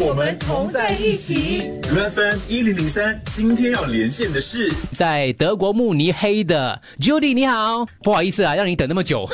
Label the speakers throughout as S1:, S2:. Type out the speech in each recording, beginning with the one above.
S1: 我们同在一起。
S2: FM 一零零三，今天要连线的是
S3: 在德国慕尼黑的 Judy，你好，不好意思啊，让你等那么久。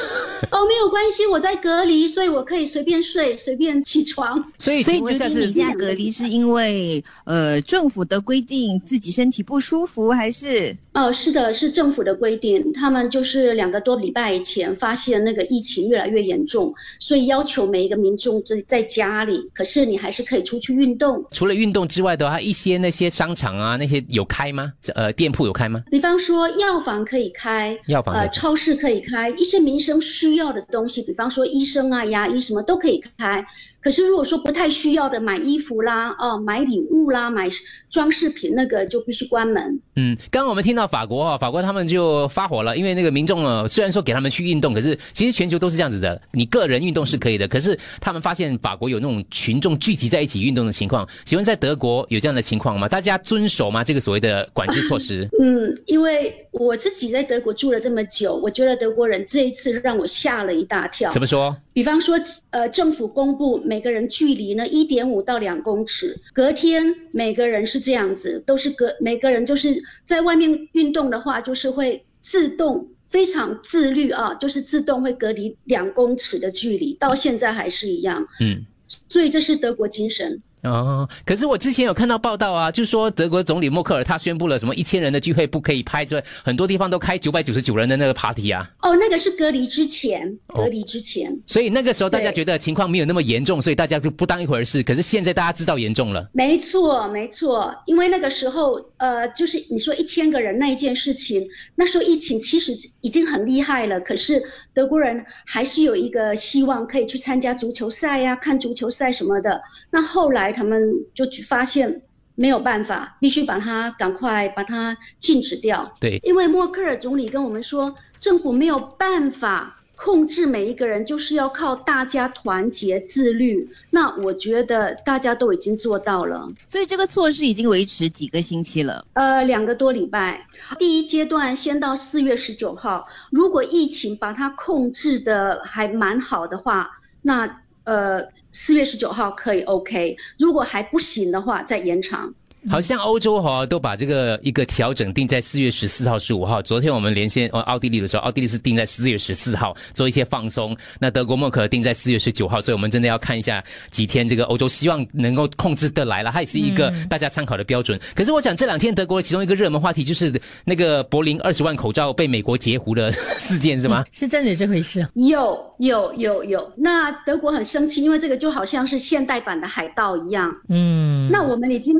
S4: 哦，没有关系，我在隔离，所以我可以随便睡，随便起床。
S3: 所以，
S5: 所以
S3: 请问一下是
S5: 你现在隔离是因为呃政府的规定，自己身体不舒服，还是
S4: 哦，是的，是政府的规定，他们就是两个多礼拜以前发现那个疫情越来越严重，所以要求每一个民众在在家里，可是你还是可以出去运动。
S3: 除了运动之外的话，一些那些商场啊，那些有开吗？呃，店铺有开吗？
S4: 比方说药房可以开，呃，
S3: 药房呃
S4: 超市可以开，一些民生需要的东西，比方说医生啊、牙医什么都可以开。可是如果说不太需要的，买衣服啦、哦，买礼物啦、买装饰品，那个就必须关门。
S3: 嗯，刚刚我们听到法国啊，法国他们就发火了，因为那个民众呢，虽然说给他们去运动，可是其实全球都是这样子的，你个人运动是可以的，可是他们发现法国有那种群众聚集在一起运动的情况，请问在德国有这样的情况吗？大家遵守吗？这个所谓的管制措施？
S4: 嗯，因为我自己在德国住了这么久，我觉得德国人这一次让我吓了一大跳。
S3: 怎么说？
S4: 比方说，呃，政府公布每个人距离呢一点五到两公尺，隔天每个人是这样子，都是隔每个人就是在外面运动的话，就是会自动非常自律啊，就是自动会隔离两公尺的距离，到现在还是一样。
S3: 嗯。
S4: 所以这是德国精神。
S3: 哦，可是我之前有看到报道啊，就说德国总理默克尔他宣布了什么一千人的聚会不可以拍，这很多地方都开九百九十九人的那个 party 啊。
S4: 哦，那个是隔离之前，
S3: 哦
S4: 隔离之前。
S3: 所以那个时候大家觉得情况没有那么严重，所以大家就不当一回事。可是现在大家知道严重了，
S4: 没错，没错，因为那个时候，呃，就是你说一千个人那一件事情，那时候疫情其实已经很厉害了，可是德国人还是有一个希望可以去参加足球赛呀、看足球赛什么的。那后来他们就发现没有办法，必须把它赶快把它禁止掉。
S3: 对，
S4: 因为默克尔总理跟我们说，政府没有办法控制每一个人，就是要靠大家团结自律。那我觉得大家都已经做到了。
S5: 所以这个措施已经维持几个星期了？
S4: 呃，两个多礼拜，第一阶段先到四月十九号。如果疫情把它控制的还蛮好的话，那呃四月十九号可以 OK。如果还不行的话，再延长。
S3: 好像欧洲哈、都把这个一个调整定在四月十四号、十五号。昨天我们连线呃奥地利的时候，奥地利是定在四月十四号做一些放松。那德国默克尔定在四月十九号，所以我们真的要看一下几天这个欧洲希望能够控制得来了，它也是一个大家参考的标准。可是我想这两天德国其中一个热门话题就是那个柏林二十万口罩被美国截胡的事件是吗？
S6: 是真的有这回事啊？
S4: 有有有有，那德国很生气，因为这个就好像是现代版的海盗一样。
S6: 嗯，
S4: 那我们已经，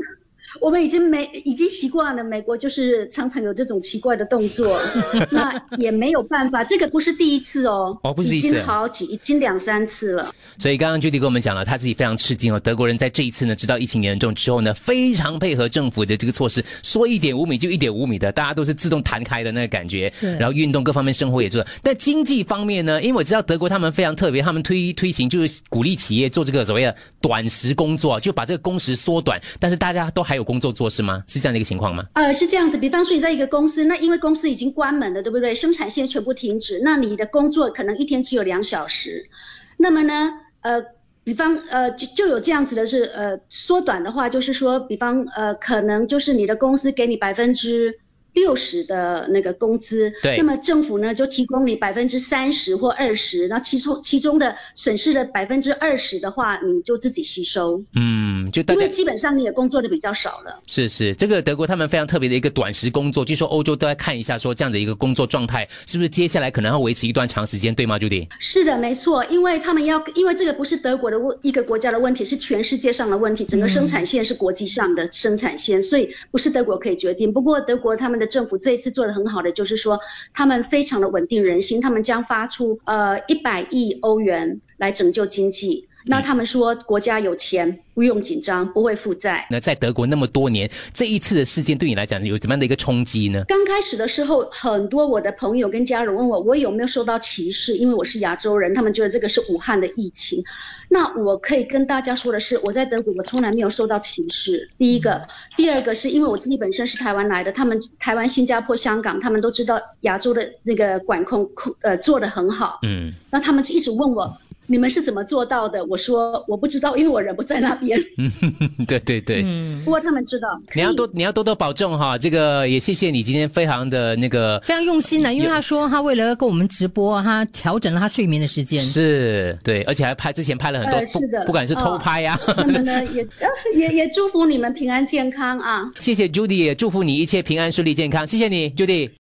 S4: 我们已经没已经习惯了，美国就是常常有这种奇怪的动作，那也没有办法，这个不是第一次哦，
S3: 哦不是第一次
S4: 已经好几，已经两三次了。
S3: 所以刚刚 Judy 跟我们讲了，他自己非常吃惊哦。德国人在这一次呢，知道疫情严重之后呢，非常配合政府的这个措施，说一点五米就一点五米的，大家都是自动弹开的那个感觉。然后运动各方面生活也做。但经济方面呢，因为我知道德国他们非常特别，他们推推行就是鼓励企业做这个所谓的短时工作，就把这个工时缩短，但是大家都还还有工作做是吗？是这样的一个情况吗？
S4: 呃，是这样子，比方说你在一个公司，那因为公司已经关门了，对不对？生产线全部停止，那你的工作可能一天只有两小时，那么呢，呃。比方呃就就有这样子的是呃缩短的话，就是说，比方呃可能就是你的公司给你百分之六十的那个工资，
S3: 对
S4: 那么政府呢就提供你百分之三十或二十，那其中其中的损失的百分之二十的话，你就自己吸收，
S3: 嗯，就大家
S4: 因为基本上你也工作的比较少了。
S3: 是是，这个德国他们非常特别的一个短时工作，据说欧洲都在看一下，说这样的一个工作状态是不是接下来可能要维持一段长时间，对吗，Judy？
S4: 是的，没错，因为他们要，因为这个不是德国的问一个国家的问题，是全世界上的问题，整个生产线是国际上的生产线，所以不是德国可以决定。不过德国他们的政府这一次做的很好的，就是说他们非常的稳定人心，他们将发出呃一百亿欧元来拯救经济。那他们说国家有钱，不用紧张，不会负债。
S3: 那在德国那么多年，这一次的事件对你来讲有怎么样的一个冲击呢？
S4: 刚开始的时候，很多我的朋友跟家人问我，我有没有受到歧视，因为我是亚洲人，他们觉得这个是武汉的疫情。那我可以跟大家说的是，我在德国我从来没有受到歧视。第一个，第二个是因为我自己本身是台湾来的，他们台湾、新加坡、香港，他们都知道亚洲的那个管控控呃做得很好。
S3: 嗯，
S4: 那他们一直问我，你们是怎么做到的？我说我不知道，因为我人不在那边。
S3: 对对对，
S6: 嗯，
S4: 不过他们知道。
S3: 你要多你要多多保重哈。这个也谢谢你今天非常的那个
S6: 非常用心的，因为他说他为了要跟我们直播，他调整了他睡眠的时间。
S3: 是对，而且还拍之前拍了很多，
S4: 呃是的
S3: 不不管是偷拍呀、
S4: 他们呢也呃也也祝福你们平安健康啊。
S3: 谢谢 Judy，也祝福你一切平安顺利健康，谢谢你 Judy。